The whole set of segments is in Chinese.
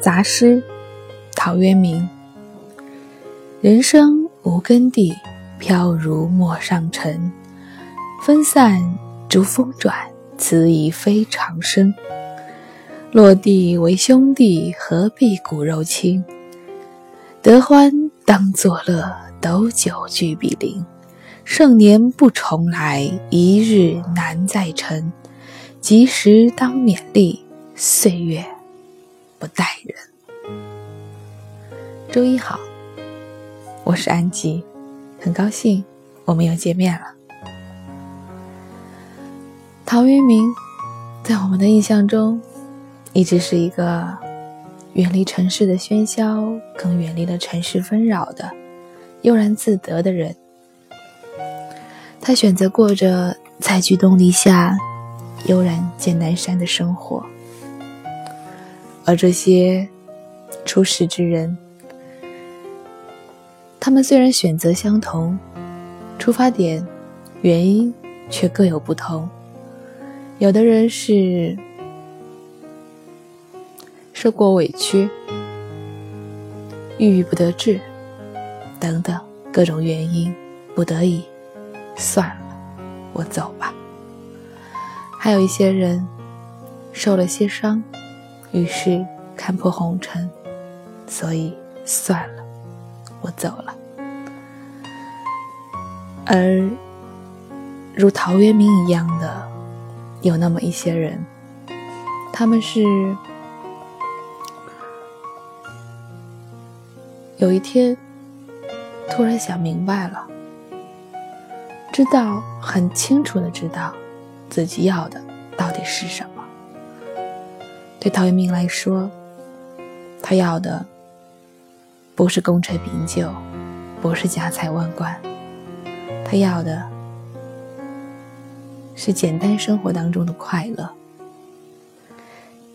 杂诗，陶渊明。人生无根蒂，飘如陌上尘。分散逐风转，此已非常声。落地为兄弟，何必骨肉亲？得欢当作乐，斗酒俱比邻。盛年不重来，一日难再晨。及时当勉励，岁月不待人。周一好，我是安吉，很高兴我们又见面了。陶渊明在我们的印象中，一直是一个远离城市的喧嚣，更远离了尘世纷扰的悠然自得的人。他选择过着采菊东篱下。悠然见南山的生活，而这些出世之人，他们虽然选择相同，出发点、原因却各有不同。有的人是受过委屈、郁郁不得志等等各种原因，不得已，算了，我走吧。还有一些人受了些伤，于是看破红尘，所以算了，我走了。而如陶渊明一样的，有那么一些人，他们是有一天突然想明白了，知道很清楚的知道。自己要的到底是什么？对陶渊明来说，他要的不是功成名就，不是家财万贯，他要的是简单生活当中的快乐。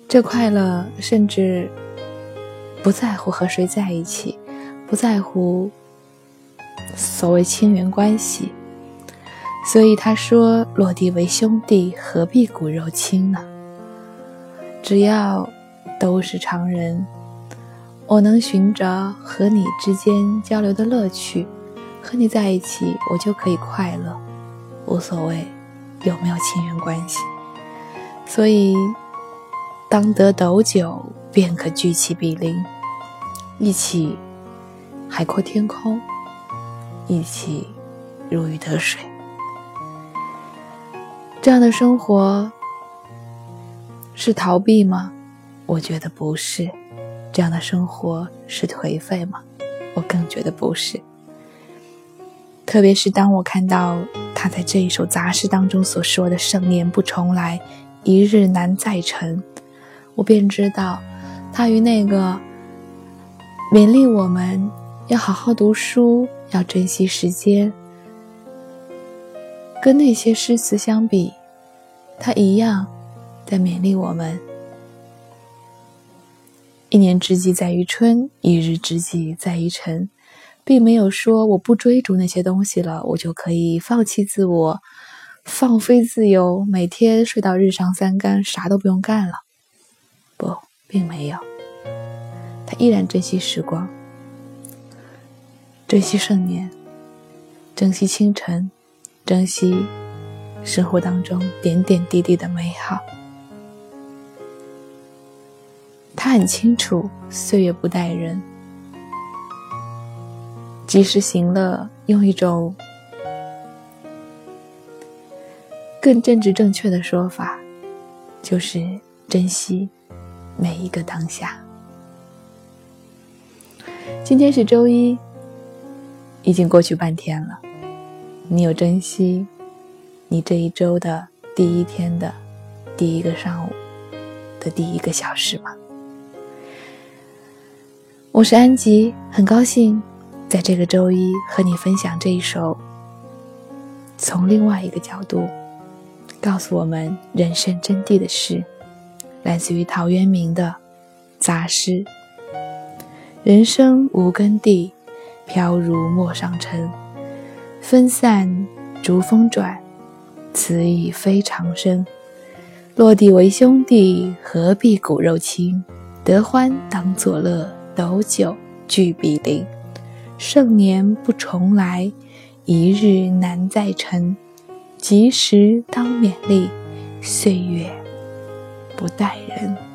这快乐甚至不在乎和谁在一起，不在乎所谓亲缘关系。所以他说：“落地为兄弟，何必骨肉亲呢？只要都是常人，我能寻着和你之间交流的乐趣，和你在一起，我就可以快乐，无所谓有没有亲缘关系。所以，当得斗酒，便可聚其比邻，一起海阔天空，一起如鱼得水。”这样的生活是逃避吗？我觉得不是。这样的生活是颓废吗？我更觉得不是。特别是当我看到他在这一首杂诗当中所说的“盛年不重来，一日难再晨”，我便知道他与那个勉励我们要好好读书、要珍惜时间。跟那些诗词相比，他一样在勉励我们：一年之计在于春，一日之计在于晨，并没有说我不追逐那些东西了，我就可以放弃自我，放飞自由，每天睡到日上三竿，啥都不用干了。不，并没有。他依然珍惜时光，珍惜盛年，珍惜清晨。珍惜生活当中点点滴滴的美好。他很清楚岁月不待人，及时行乐，用一种更正直正确的说法，就是珍惜每一个当下。今天是周一，已经过去半天了。你有珍惜你这一周的第一天的第一个上午的第一个小时吗？我是安吉，很高兴在这个周一和你分享这一首从另外一个角度告诉我们人生真谛的诗，来自于陶渊明的杂诗：“人生无根蒂，飘如陌上尘。”分散逐风转，此已非常声。落地为兄弟，何必骨肉亲？得欢当作乐，斗酒俱比邻。盛年不重来，一日难再晨。及时当勉励，岁月不待人。